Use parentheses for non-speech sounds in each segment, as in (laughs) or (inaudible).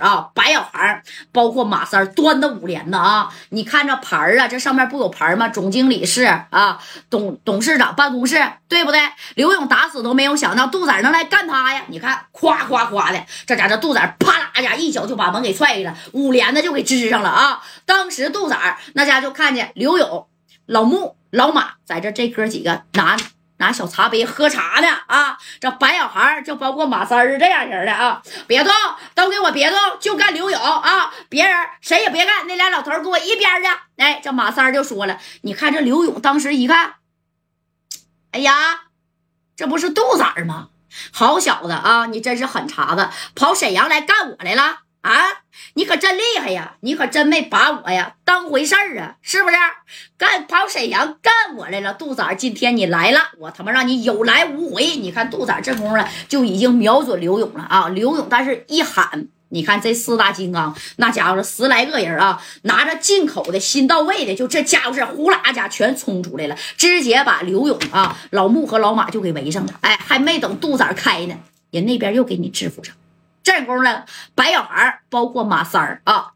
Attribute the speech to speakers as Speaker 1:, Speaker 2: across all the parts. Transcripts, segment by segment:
Speaker 1: 啊，白小孩包括马三端的五连的啊！你看这牌啊，这上面不有牌吗？总经理室啊，董董事长办公室，对不对？刘勇打死都没有想到杜仔能来干他呀！你看，夸夸夸的，这家这杜仔啪啦家一脚就把门给踹开了，五连的就给支上了啊！当时杜仔那家就看见刘勇、老穆、老马在这这哥几个拿。拿小茶杯喝茶呢啊！这白小孩就包括马三儿这样人的啊，别动，都给我别动，就干刘勇啊！别人谁也别干，那俩老头给我一边去！哎，这马三儿就说了，你看这刘勇当时一看，哎呀，这不是杜仔吗？好小子啊，你真是狠茬子，跑沈阳来干我来了！啊，你可真厉害呀！你可真没把我呀当回事儿啊，是不是？干跑沈阳干我来了，杜仔，今天你来了，我他妈让你有来无回！你看杜仔这功夫就已经瞄准刘勇了啊！刘勇，但是一喊，你看这四大金刚，那家伙十来个人啊，拿着进口的新到位的，就这家伙是呼啦家全冲出来了，直接把刘勇啊、老穆和老马就给围上了。哎，还没等杜仔开呢，人那边又给你制服上。这功夫，白小孩包括马三儿啊，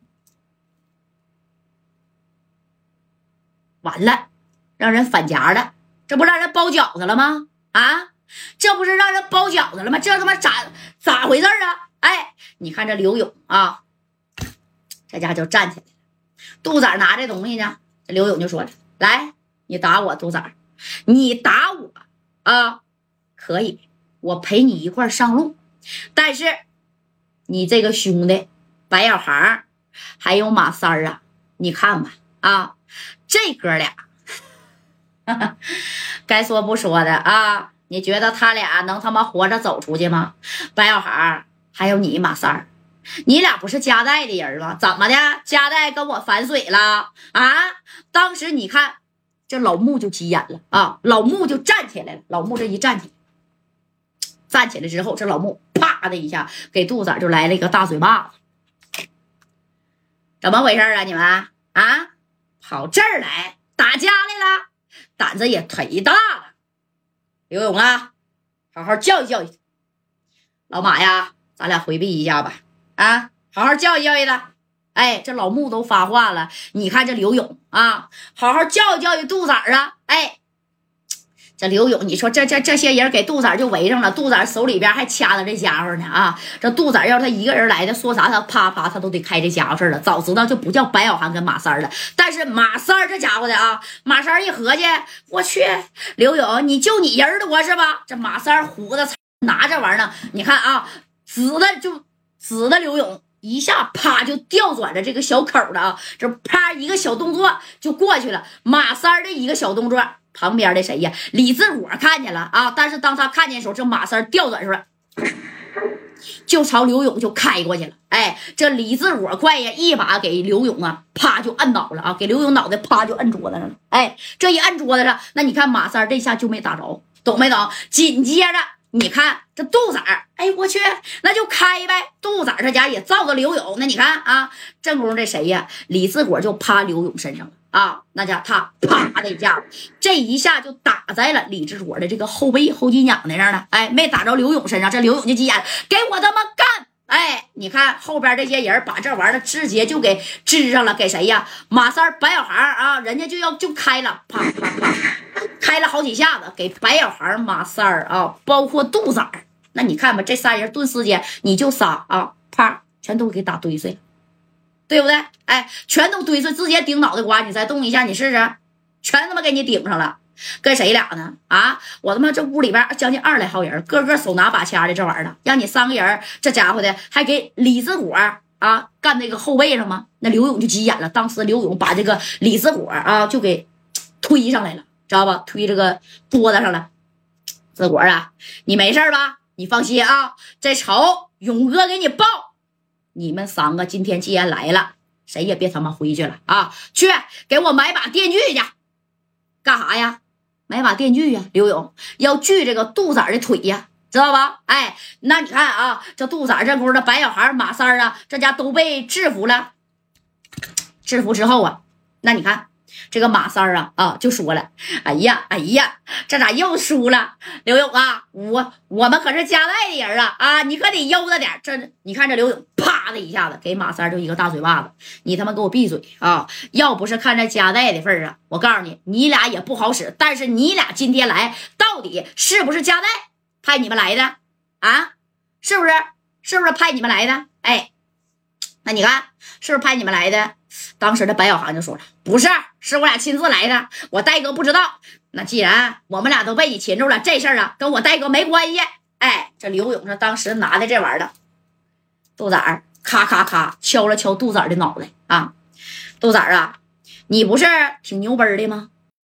Speaker 1: 完了，让人反夹了，这不让人包饺子了吗？啊，这不是让人包饺子了吗？这他妈咋咋回事啊？哎，你看这刘勇啊，这家就站起来了。杜仔拿这东西呢，刘勇就说了：“来，你打我，杜仔，你打我啊，可以，我陪你一块上路，但是。”你这个兄弟白小航还有马三儿啊，你看吧啊，这哥俩 (laughs) 该说不说的啊，你觉得他俩能他妈活着走出去吗？白小航还有你马三儿，你俩不是夹带的人吗？怎么的？夹带跟我反水了啊？当时你看这老穆就急眼了啊，老穆就站起来了，老穆这一站起来。站起来之后，这老穆啪的一下给杜仔就来了一个大嘴巴子。怎么回事啊？你们啊，跑这儿来打架来了，胆子也忒大了。刘勇啊，好好教育教育。老马呀，咱俩回避一下吧。啊，好好教育教育他。哎，这老穆都发话了，你看这刘勇啊，好好教育教育杜仔啊。哎。这刘勇，你说这这这些人给杜仔就围上了，杜仔手里边还掐着这家伙呢啊！这杜仔要他一个人来的，说啥他啪啪他都得开这家伙事了。早知道就不叫白小涵跟马三了。但是马三这家伙的啊，马三一合计，我去，刘勇你就你人多是吧？这马三虎子拿这玩意儿，你看啊，指的就指的刘勇一下啪就调转了这个小口了啊！这啪一个小动作就过去了，马三的一个小动作。旁边的谁呀？李自我看见了啊！但是当他看见的时候，这马三调转出来，(clears throat) 就朝刘勇就开过去了。哎，这李自我快呀，一把给刘勇啊，啪就摁倒了啊！给刘勇脑袋啪就摁桌子上了。哎，这一摁桌子上，那你看马三这下就没打着，懂没懂？紧接着你看这杜仔，哎，我去，那就开呗！杜仔这家也照着刘勇，那你看啊，正宫这谁呀？李自果就趴刘勇身上了。啊，那家他啪的一下，这一下就打在了李志国的这个后背后脊梁那上了。哎，没打着刘勇身上，这刘勇就急眼，给我他妈干！哎，你看后边这些人把这玩意儿直接就给支上了，给谁呀？马三、白小航啊，人家就要就开了，啪啪啪，开了好几下子，给白小航、马三啊，包括杜仔那你看吧，这仨人顿时间你就仨啊，啪，全都给打堆碎了。对不对？哎，全都堆碎，直接顶脑袋瓜！你再动一下，你试试，全他妈给你顶上了。跟谁俩呢？啊，我他妈这屋里边将近二来号人，个个手拿把掐的，这玩意儿让你三个人，这家伙的还给李子火啊干那个后背上吗？那刘勇就急眼了，当时刘勇把这个李子火啊就给推上来了，知道吧？推这个桌子上了。子火啊，你没事吧？你放心啊，这仇勇哥给你报。你们三个今天既然来了，谁也别他妈回去了啊！去给我买把电锯去，干啥呀？买把电锯呀！刘勇要锯这个杜仔的腿呀，知道吧？哎，那你看啊，这杜仔这功夫，白小孩、马三啊，这家都被制服了。制服之后啊，那你看这个马三儿啊啊就说了：“哎呀哎呀，这咋又输了？刘勇啊，我我们可是家代的人啊啊，你可得悠着点。这你看这刘勇啪的一下子给马三就一个大嘴巴子，你他妈给我闭嘴啊！要不是看在家代的份上，我告诉你，你俩也不好使。但是你俩今天来，到底是不是家代派你们来的啊？是不是？是不是派你们来的？哎，你看是不是派你们来的？”当时的白小航就说了：“不是，是我俩亲自来的。我戴哥不知道。那既然我们俩都被你擒住了，这事儿啊跟我戴哥没关系。哎，这刘勇这当时拿的这玩意儿，豆仔儿咔咔咔敲了敲杜仔儿的脑袋啊，豆仔儿啊，你不是挺牛掰的吗？